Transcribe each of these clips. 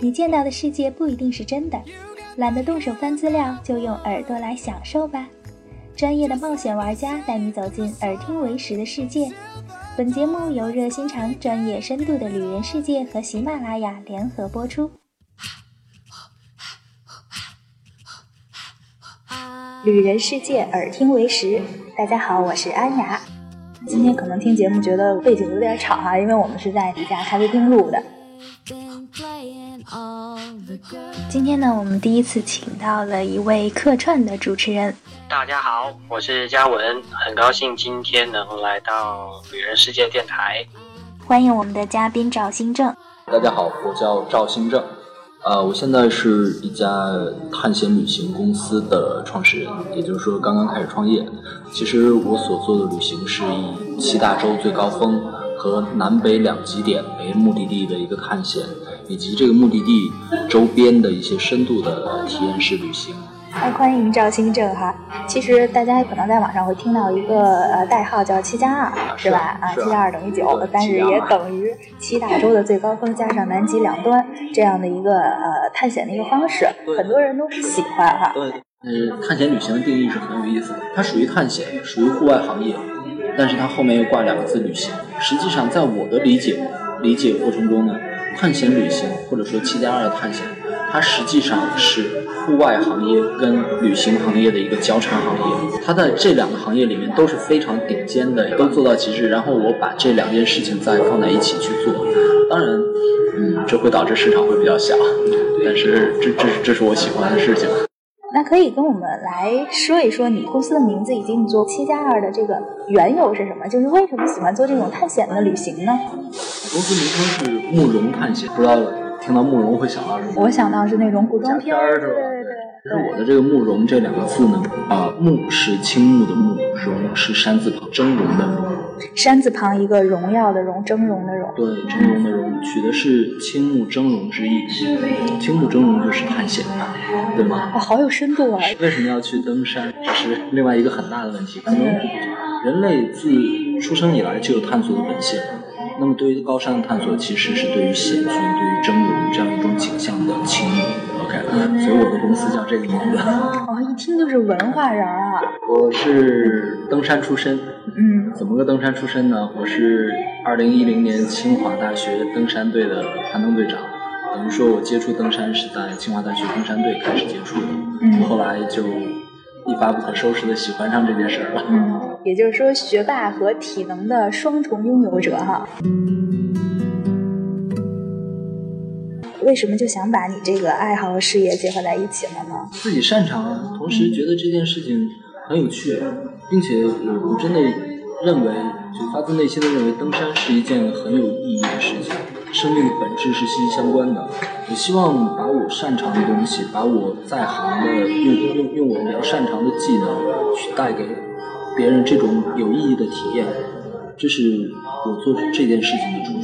你见到的世界不一定是真的，懒得动手翻资料，就用耳朵来享受吧。专业的冒险玩家带你走进耳听为实的世界。本节目由热心肠、专业深度的旅人世界和喜马拉雅联合播出。旅人世界，耳听为实。大家好，我是安雅。今天可能听节目觉得背景有点吵哈，因为我们是在一家咖啡厅录的。今天呢，我们第一次请到了一位客串的主持人。大家好，我是嘉文，很高兴今天能来到旅人世界电台。欢迎我们的嘉宾赵新正。大家好，我叫赵新正。呃，我现在是一家探险旅行公司的创始人，也就是说刚刚开始创业。其实我所做的旅行是以七大洲最高峰和南北两极点为目的地的一个探险，以及这个目的地周边的一些深度的体验式旅行。哎，欢迎赵新正哈。其实大家可能在网上会听到一个呃代号叫七加二，是吧？啊，七加二等于九，但是也等于七大洲的最高峰加上南极两端这样的一个呃探险的一个方式，很多人都是喜欢哈。对，呃，探险旅行的定义是很有意思的，它属于探险，属于户外行业，但是它后面又挂两个字旅行。实际上，在我的理解理解过程中呢，探险旅行或者说七加二的探险。它实际上是户外行业跟旅行行业的一个交叉行业，它在这两个行业里面都是非常顶尖的，都做到极致。然后我把这两件事情再放在一起去做，当然，嗯，这会导致市场会比较小，但是这这这是我喜欢的事情。那可以跟我们来说一说你公司的名字以及你做七加二的这个缘由是什么？就是为什么喜欢做这种探险的旅行呢？公司名称是慕容探险，不知道。听到慕容会想到什么？我想到是那种古装片儿，是吧？对我的这个慕容这两个字呢，啊，慕是青木的慕，容是山字旁峥嵘的容。山字旁一个荣耀的荣，峥嵘的荣。对，峥嵘的荣，取的是青木峥嵘之意。青木峥嵘就是探险，对吗？哦，好有深度啊！为什么要去登山？这是另外一个很大的问题。可能人类自出生以来就有探索的本性。那么，对于高山的探索，其实是对于险峻、对于峥嵘这样一种景象的倾慕。所以我的公司叫这个名字。哦，一听就是文化人啊！我是登山出身。嗯。怎么个登山出身呢？我是二零一零年清华大学登山队的攀登队长。等于说我接触登山是在清华大学登山队开始接触的。嗯。后来就。一发不可收拾的喜欢上这件事儿了。嗯，也就是说，学霸和体能的双重拥有者哈。为什么就想把你这个爱好和事业结合在一起了呢？自己擅长，同时觉得这件事情很有趣，并且我真的认为，就发自内心的认为，登山是一件很有意义的事情。生命的本质是息息相关的。我希望把我擅长的东西，把我在行的用用用我比较擅长的技能，去带给别人这种有意义的体验。这是我做这件事情的初。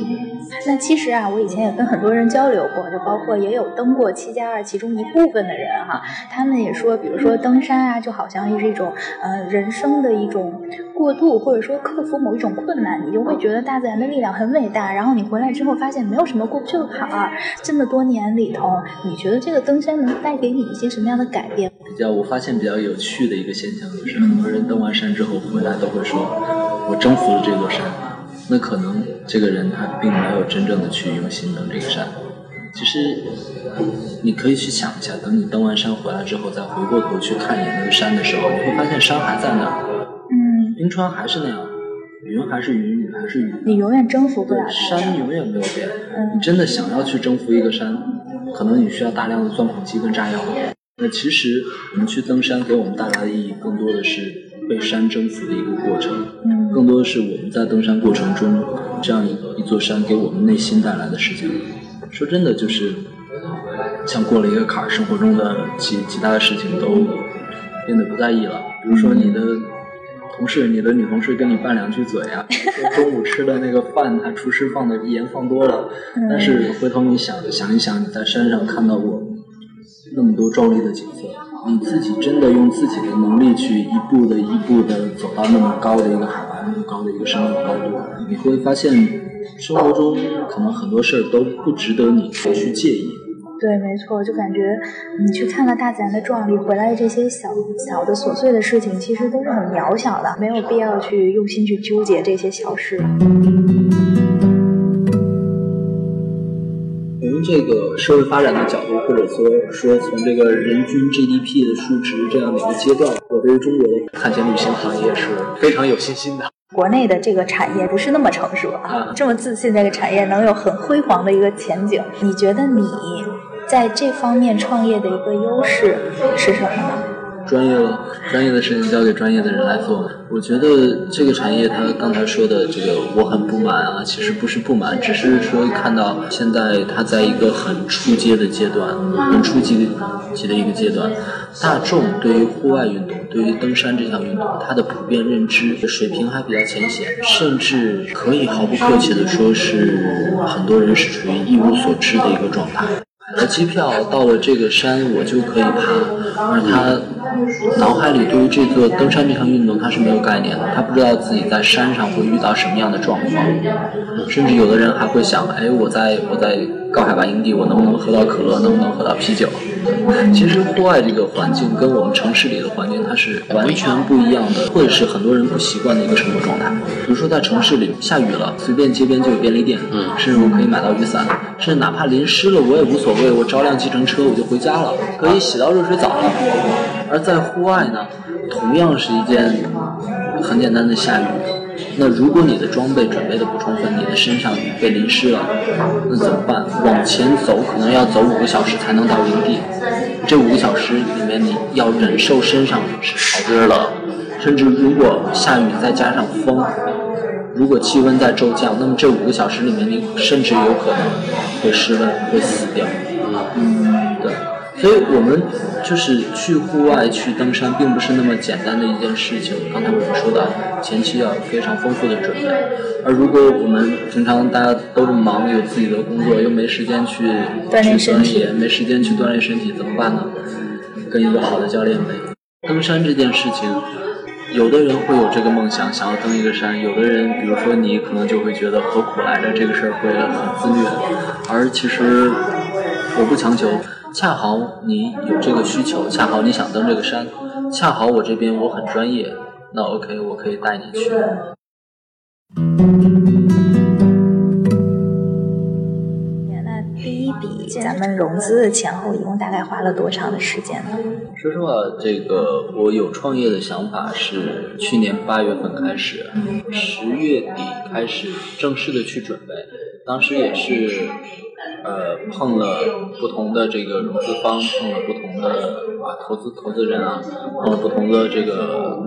那其实啊，我以前也跟很多人交流过，就包括也有登过七加二其中一部分的人哈，他们也说，比如说登山啊，就好像是一种呃人生的一种过渡，或者说克服某一种困难，你就会觉得大自然的力量很伟大。然后你回来之后发现没有什么过不去的坎儿。这么多年里头，你觉得这个登山能带给你一些什么样的改变？比较我发现比较有趣的一个现象就是，很多人登完山之后回来都会说，我征服了这座山。那可能这个人他并没有真正的去用心登这个山。其实，你可以去想一下，等你登完山回来之后，再回过头去看一眼那个山的时候，你会发现山还在那儿。嗯。冰川还是那样，云还是云，雨还是雨。你永远征服不了山，永远没有变。你真的想要去征服一个山，可能你需要大量的钻孔机跟炸药。那其实我们去登山给我们带来的意义，更多的是。被山征服的一个过程，更多的是我们在登山过程中，这样一个一座山给我们内心带来的事情。说真的，就是像过了一个坎儿，生活中的其其他的事情都变得不在意了。比如说你的同事，你的女同事跟你拌两句嘴啊，中午吃的那个饭，他厨师放的盐放多了。但是回头你想想一想，你在山上看到过那么多壮丽的景色。你自己真的用自己的能力去一步的一步的走到那么高的一个海拔，那么高的一个生命高度，你会发现生活中可能很多事儿都不值得你去介意。对，没错，就感觉你去看看大自然的壮丽，回来这些小小的琐碎的事情，其实都是很渺小的，没有必要去用心去纠结这些小事。从这个社会发展的角度，或者说说从这个人均 GDP 的数值这样的一个阶段，我对于中国的探险旅行行业是非常有信心的。国内的这个产业不是那么成熟啊，这么自信这个产业能有很辉煌的一个前景，你觉得你在这方面创业的一个优势是什么呢？专业，专业的事情交给专业的人来做。我觉得这个产业，他刚才说的这个，我很不满啊。其实不是不满，只是说看到现在它在一个很初阶的阶段，很初级级的一个阶段。大众对于户外运动，对于登山这项运动，它的普遍认知水平还比较浅显，甚至可以毫不客气的说是很多人是处于一无所知的一个状态。买机票到了这个山，我就可以爬，而他脑海里对于这个登山这项运动他是没有概念的，他不知道自己在山上会遇到什么样的状况，甚至有的人还会想，哎，我在我在高海拔营地，我能不能喝到可乐，能不能喝到啤酒？其实户外这个环境跟我们城市里的环境它是完全不一样的，或者是很多人不习惯的一个生活状态。比如说在城市里下雨了，随便街边就有便利店，嗯，甚至我可以买到雨伞，甚至哪怕淋湿了我也无所谓，我招辆计程车我就回家了，可以洗到热水澡了。而在户外呢，同样是一件很简单的下雨。那如果你的装备准备的不充分，你的身上被淋湿了，那怎么办？往前走可能要走五个小时才能到营地，这五个小时里面你要忍受身上是潮热，甚至如果下雨再加上风，如果气温在骤降，那么这五个小时里面你甚至有可能会失温，会死掉。所以我们就是去户外去登山，并不是那么简单的一件事情。刚才我们说的，前期要非常丰富的准备。而如果我们平常大家都这么忙，有自己的工作，又没时间去锻炼身体，没时间去锻炼身体，怎么办呢？跟一个好的教练呗。登山这件事情，有的人会有这个梦想，想要登一个山；有的人，比如说你，可能就会觉得何苦来着，这个事儿会很自虐。而其实我不强求。恰好你有这个需求，恰好你想登这个山，恰好我这边我很专业，那 OK，我可以带你去。那第一笔咱们融资的前后一共大概花了多长的时间呢？说实话，这个我有创业的想法是去年八月份开始，十月底开始正式的去准备，当时也是。呃，碰了不同的这个融资方，碰了不同的啊投资投资人啊，碰了不同的这个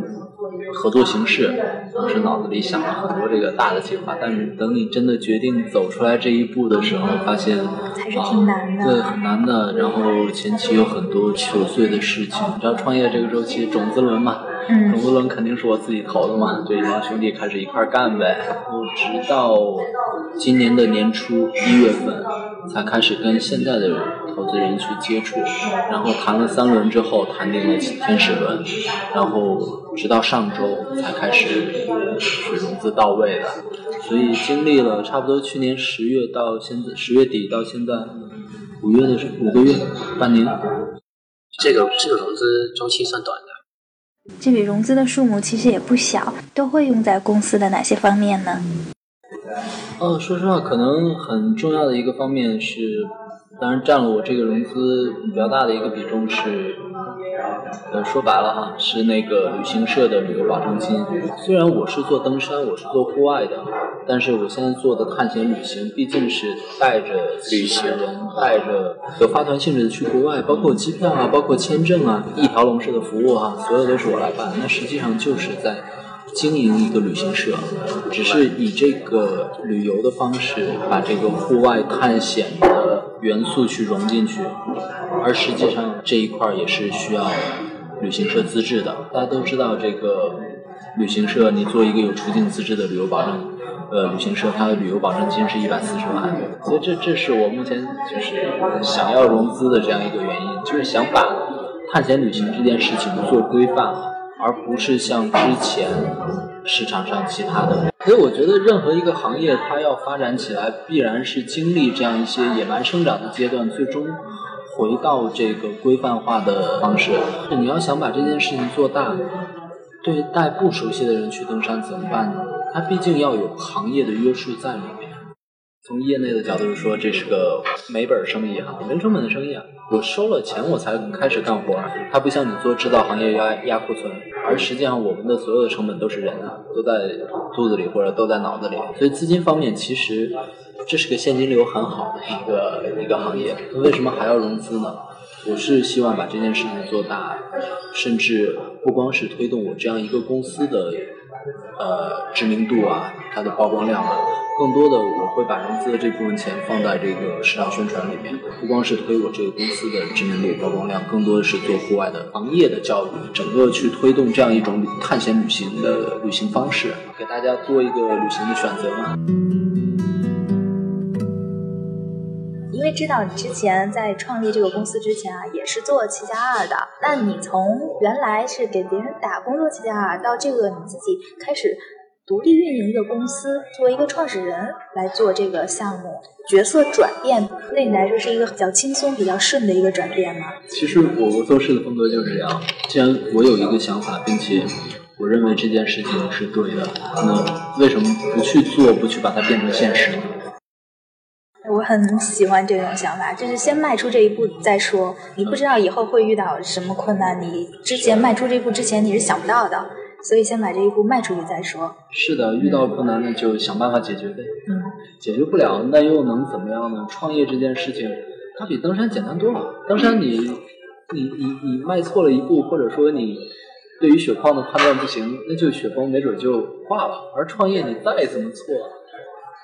合作形式。当时脑子里想了很多这个大的计划，但是等你真的决定走出来这一步的时候，发现啊，对，很难的。然后前期有很多琐碎的事情，你知道创业这个周期，种子轮嘛。种子轮肯定是我自己投的嘛，就一帮兄弟开始一块干呗。然后直到今年的年初一月份，才开始跟现在的投资人去接触，然后谈了三轮之后，谈定了天使轮，然后直到上周才开始是融资到位的。所以经历了差不多去年十月到现在十月底到现在五月的五个月半年，这个这个融资周期算短的。这笔融资的数目其实也不小，都会用在公司的哪些方面呢？呃，说实话，可能很重要的一个方面是，当然占了我这个融资比较大的一个比重是。呃，说白了哈，是那个旅行社的旅游保证金。虽然我是做登山，我是做户外的，但是我现在做的探险旅行，毕竟是带着旅行人，带着有发团性质的去国外，包括机票啊，包括签证啊，一条龙式的服务哈，所有都是我来办。那实际上就是在经营一个旅行社，只是以这个旅游的方式，把这个户外探险的元素去融进去。而实际上这一块也是需要旅行社资质的。大家都知道，这个旅行社你做一个有出境资质的旅游保证，呃，旅行社它的旅游保证金是一百四十万。所以这这是我目前就是想要融资的这样一个原因，就是想把探险旅行这件事情做规范，而不是像之前市场上其他的。所以我觉得任何一个行业它要发展起来，必然是经历这样一些野蛮生长的阶段，最终。回到这个规范化的方式。你要想把这件事情做大，对待不熟悉的人去登山怎么办呢？它毕竟要有行业的约束在里面。从业内的角度说，这是个没本生意哈，零成本的生意啊。我收了钱我才开始干活，它不像你做制造行业压压库存，而实际上我们的所有的成本都是人啊，都在肚子里或者都在脑子里。所以资金方面，其实这是个现金流很好的一个一个行业。为什么还要融资呢？我是希望把这件事情做大，甚至不光是推动我这样一个公司的。呃，知名度啊，它的曝光量啊，更多的我会把融资的这部分钱放在这个市场宣传里面，不光是推我这个公司的知名度、曝光量，更多的是做户外的行业的教育，整个去推动这样一种探险旅行的旅行方式，给大家做一个旅行的选择嘛。为知道你之前在创立这个公司之前啊，也是做七加二的。那你从原来是给别人打工做七加二，到这个你自己开始独立运营一个公司，作为一个创始人来做这个项目，角色转变对你来说是一个比较轻松、比较顺的一个转变吗？其实我做事的风格就是这样。既然我有一个想法，并且我认为这件事情是对的，那为什么不去做，不去把它变成现实呢？我很喜欢这种想法，就是先迈出这一步再说。你不知道以后会遇到什么困难，你之前迈出这一步之前你是想不到的，所以先把这一步迈出去再说。是的，遇到困难那就想办法解决呗。嗯，解决不了那又能怎么样呢？创业这件事情，它比登山简单多了。登山你你你你迈错了一步，或者说你对于雪况的判断不行，那就雪崩没准就挂了。而创业你再怎么错，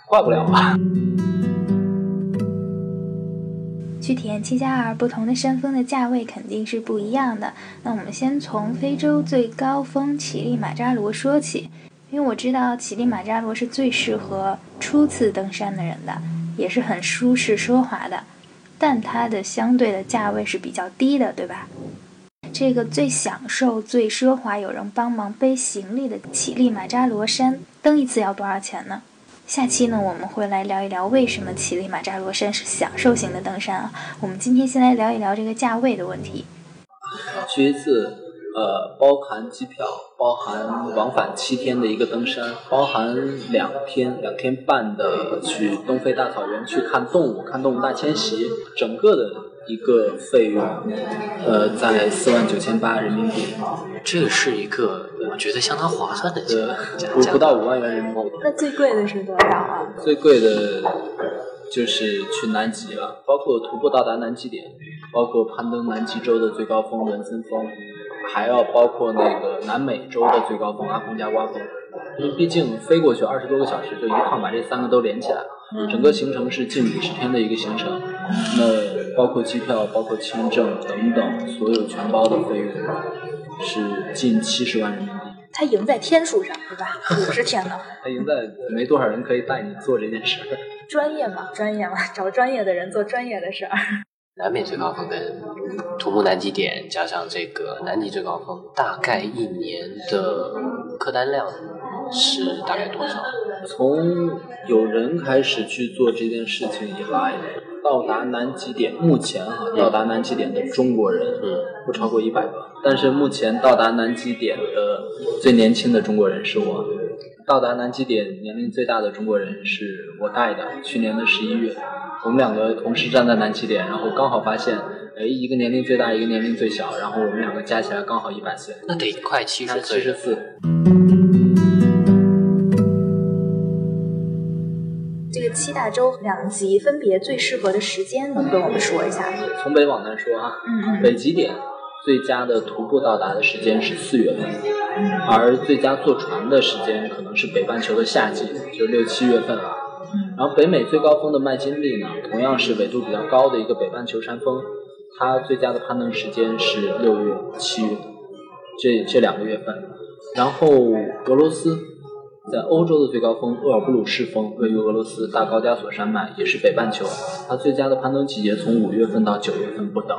挂不了啊。去体验七加二不同的山峰的价位肯定是不一样的。那我们先从非洲最高峰乞力马扎罗说起，因为我知道乞力马扎罗是最适合初次登山的人的，也是很舒适奢华的，但它的相对的价位是比较低的，对吧？这个最享受、最奢华、有人帮忙背行李的乞力马扎罗山，登一次要多少钱呢？下期呢，我们会来聊一聊为什么乞力马扎罗山是享受型的登山啊。我们今天先来聊一聊这个价位的问题。橘子，呃，包含机票，包含往返七天的一个登山，包含两天、两天半的去东非大草原去看动物，看动物大迁徙，整个的。一个费用，呃，在四万九千八人民币，这是一个我觉得相当划算的价，不不到五万元人民币。那最贵的是多少啊？最贵的，就是去南极了，包括徒步到达南极点，包括攀登南极洲的最高峰文森峰，还要包括那个南美洲的最高峰阿空加瓜峰。因为毕竟飞过去二十多个小时，就一趟把这三个都连起来了。整个行程是近五十天的一个行程，那包括机票、包括签证等等，所有全包的费用是近七十万人民币。他赢在天数上，对吧？五十天呢？他赢在没多少人可以带你做这件事儿。专业嘛，专业嘛，找专业的人做专业的事儿。南美最高峰跟徒步南极点，加上这个南极最高峰，大概一年的客单量是大概多少？从有人开始去做这件事情以来，到达南极点，目前哈，到达南极点的中国人不超过一百个。但是目前到达南极点的最年轻的中国人是我，到达南极点年龄最大的中国人是我带的，去年的十一月。我们两个同时站在南极点，然后刚好发现，哎，一个年龄最大，一个年龄最小，然后我们两个加起来刚好一百岁，那得快七十岁。七十四。这个七大洲两极分别最适合的时间，能跟我们说一下吗？从北往南说啊，嗯嗯，北极点最佳的徒步到达的时间是四月份，而最佳坐船的时间可能是北半球的夏季，就六七月份了。然后北美最高峰的麦金利呢，同样是纬度比较高的一个北半球山峰，它最佳的攀登时间是六月、七月，这这两个月份。然后俄罗斯在欧洲的最高峰厄尔布鲁士峰位于俄罗斯大高加索山脉，也是北半球，它最佳的攀登季节从五月份到九月份不等。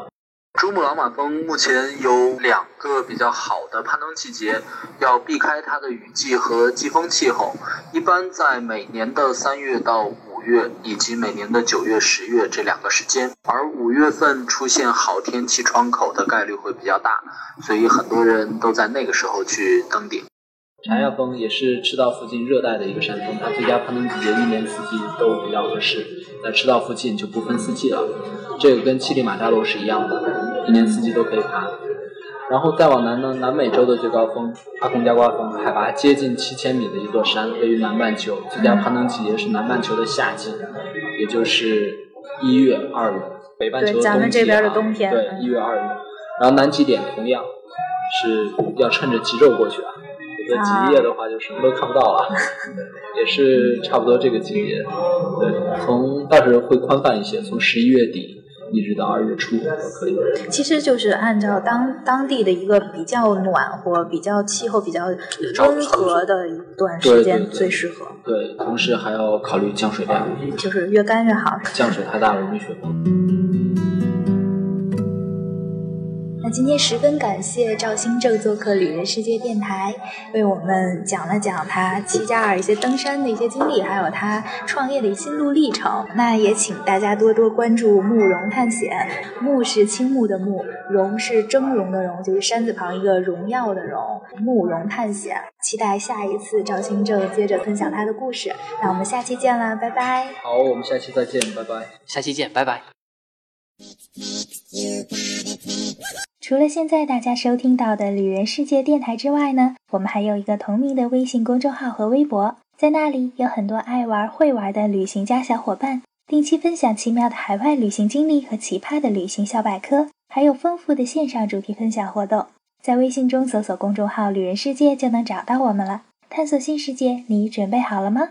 珠穆朗玛峰目前有两个比较好的攀登季节，要避开它的雨季和季风气候。一般在每年的三月到五月以及每年的九月、十月这两个时间。而五月份出现好天气窗口的概率会比较大，所以很多人都在那个时候去登顶。茶亚峰也是赤道附近热带的一个山峰，它最佳攀登季节一年四季都比较合适。在赤道附近就不分四季了，这个跟乞力马扎罗是一样的，一年四季都可以爬。然后再往南呢，南美洲的最高峰阿贡加瓜峰，海拔接近七千米的一座山，位于南半球，最佳攀登季节是南半球的夏季，也就是一月、二月。北半球的冬天。对，一月、二月。然后南极点同样是要趁着极昼过去啊。在极夜的话，就什么都看不到了，也是差不多这个季节。对，从到时候会宽泛一些，从十一月底一直到二月初都可以。其实就是按照当当地的一个比较暖和、比较气候比较温和的一段时间最适合。对，同时还要考虑降水量，就是越干越好。降水太大容易雪崩。那今天十分感谢赵新正做客旅人世界电台，为我们讲了讲他七加二一些登山的一些经历，还有他创业的心路历程。那也请大家多多关注慕容探险，慕是青木的慕，容是峥嵘的荣，就是山字旁一个荣耀的荣。慕容探险，期待下一次赵新正接着分享他的故事。那我们下期见啦，拜拜。好，我们下期再见，拜拜。下期见，拜拜。除了现在大家收听到的旅人世界电台之外呢，我们还有一个同名的微信公众号和微博，在那里有很多爱玩会玩的旅行家小伙伴，定期分享奇妙的海外旅行经历和奇葩的旅行小百科，还有丰富的线上主题分享活动。在微信中搜索公众号“旅人世界”就能找到我们了。探索新世界，你准备好了吗？